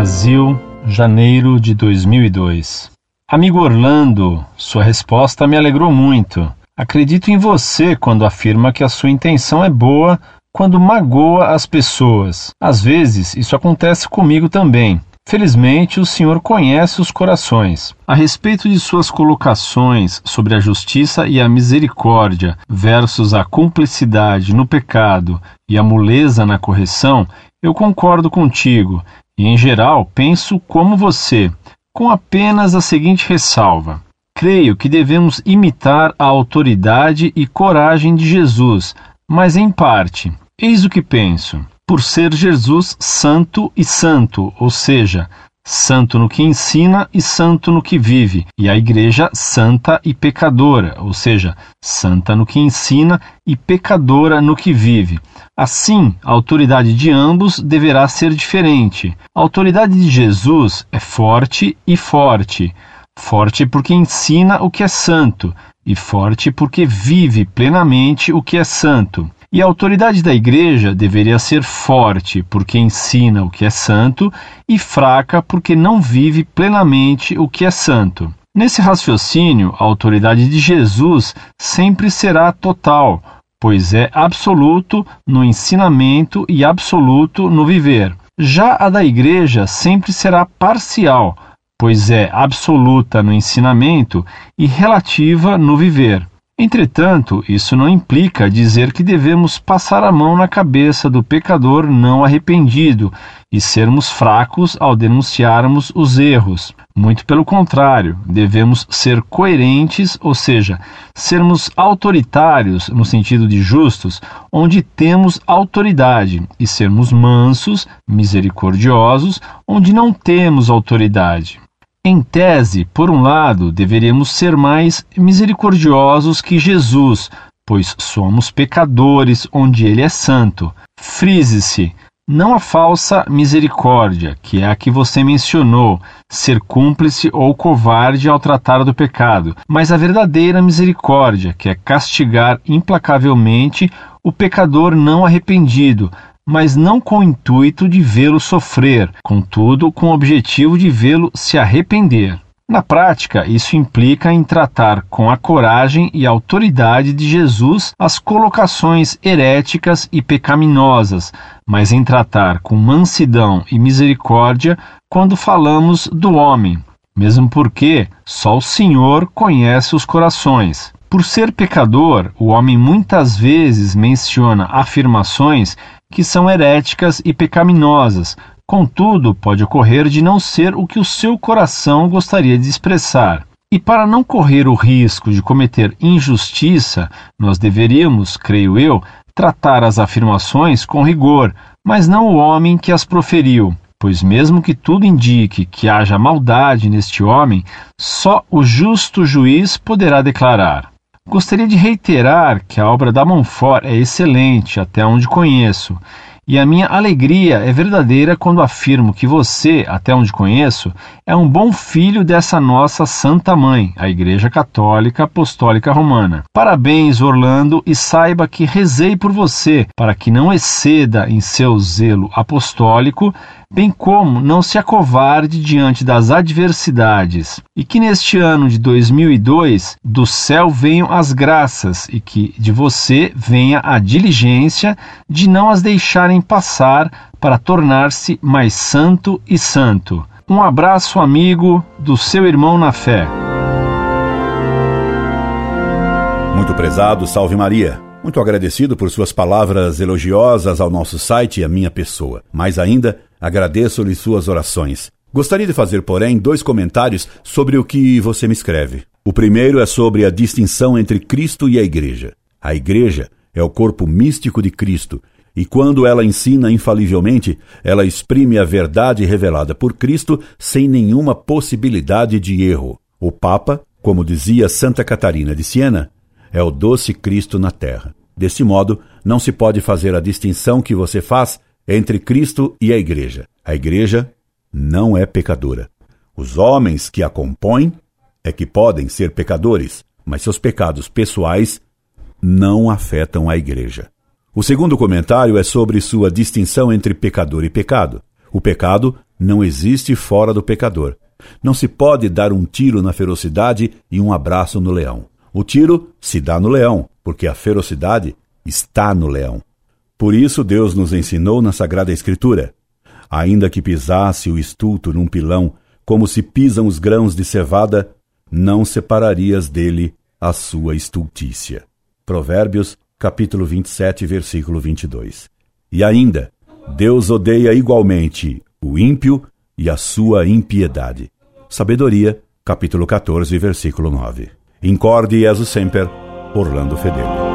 Brasil, janeiro de 2002. Amigo Orlando, sua resposta me alegrou muito. Acredito em você quando afirma que a sua intenção é boa quando magoa as pessoas. Às vezes, isso acontece comigo também. Felizmente, o Senhor conhece os corações. A respeito de suas colocações sobre a justiça e a misericórdia versus a cumplicidade no pecado e a moleza na correção, eu concordo contigo e, em geral, penso como você, com apenas a seguinte ressalva. Creio que devemos imitar a autoridade e coragem de Jesus, mas em parte. Eis o que penso por ser Jesus santo e santo, ou seja, santo no que ensina e santo no que vive, e a igreja santa e pecadora, ou seja, santa no que ensina e pecadora no que vive. Assim, a autoridade de ambos deverá ser diferente. A autoridade de Jesus é forte e forte. Forte porque ensina o que é santo, e forte porque vive plenamente o que é santo. E a autoridade da igreja deveria ser forte, porque ensina o que é santo, e fraca, porque não vive plenamente o que é santo. Nesse raciocínio, a autoridade de Jesus sempre será total, pois é absoluto no ensinamento e absoluto no viver. Já a da igreja sempre será parcial, pois é absoluta no ensinamento e relativa no viver. Entretanto, isso não implica dizer que devemos passar a mão na cabeça do pecador não arrependido e sermos fracos ao denunciarmos os erros. Muito pelo contrário, devemos ser coerentes, ou seja, sermos autoritários no sentido de justos, onde temos autoridade, e sermos mansos, misericordiosos, onde não temos autoridade. Em tese, por um lado, deveríamos ser mais misericordiosos que Jesus, pois somos pecadores onde ele é santo. Frise-se, não a falsa misericórdia, que é a que você mencionou, ser cúmplice ou covarde ao tratar do pecado, mas a verdadeira misericórdia, que é castigar implacavelmente o pecador não arrependido, mas não com o intuito de vê-lo sofrer, contudo com o objetivo de vê-lo se arrepender. Na prática, isso implica em tratar com a coragem e autoridade de Jesus as colocações heréticas e pecaminosas, mas em tratar com mansidão e misericórdia quando falamos do homem, mesmo porque só o Senhor conhece os corações. Por ser pecador, o homem muitas vezes menciona afirmações que são heréticas e pecaminosas. Contudo, pode ocorrer de não ser o que o seu coração gostaria de expressar. E para não correr o risco de cometer injustiça, nós deveríamos, creio eu, tratar as afirmações com rigor, mas não o homem que as proferiu. Pois, mesmo que tudo indique que haja maldade neste homem, só o justo juiz poderá declarar: Gostaria de reiterar que a obra da Montfort é excelente, até onde conheço, e a minha alegria é verdadeira quando afirmo que você, até onde conheço, é um bom filho dessa nossa Santa Mãe, a Igreja Católica Apostólica Romana. Parabéns, Orlando, e saiba que rezei por você para que não exceda em seu zelo apostólico bem como não se acovarde diante das adversidades, e que neste ano de 2002 do céu venham as graças e que de você venha a diligência de não as deixarem passar para tornar-se mais santo e santo. Um abraço amigo do seu irmão na fé. Muito prezado, salve Maria. Muito agradecido por suas palavras elogiosas ao nosso site e à minha pessoa. Mais ainda, Agradeço-lhe suas orações. Gostaria de fazer, porém, dois comentários sobre o que você me escreve. O primeiro é sobre a distinção entre Cristo e a Igreja. A Igreja é o corpo místico de Cristo, e quando ela ensina infalivelmente, ela exprime a verdade revelada por Cristo sem nenhuma possibilidade de erro. O Papa, como dizia Santa Catarina de Siena, é o doce Cristo na terra. Desse modo, não se pode fazer a distinção que você faz entre Cristo e a Igreja. A Igreja não é pecadora. Os homens que a compõem é que podem ser pecadores, mas seus pecados pessoais não afetam a Igreja. O segundo comentário é sobre sua distinção entre pecador e pecado. O pecado não existe fora do pecador. Não se pode dar um tiro na ferocidade e um abraço no leão. O tiro se dá no leão, porque a ferocidade está no leão. Por isso Deus nos ensinou na Sagrada Escritura: ainda que pisasse o estulto num pilão, como se pisam os grãos de cevada, não separarias dele a sua estultícia. Provérbios, capítulo 27, versículo 22. E ainda, Deus odeia igualmente o ímpio e a sua impiedade. Sabedoria, capítulo 14, versículo 9. Incorde Jesus Semper, Orlando Fedeli.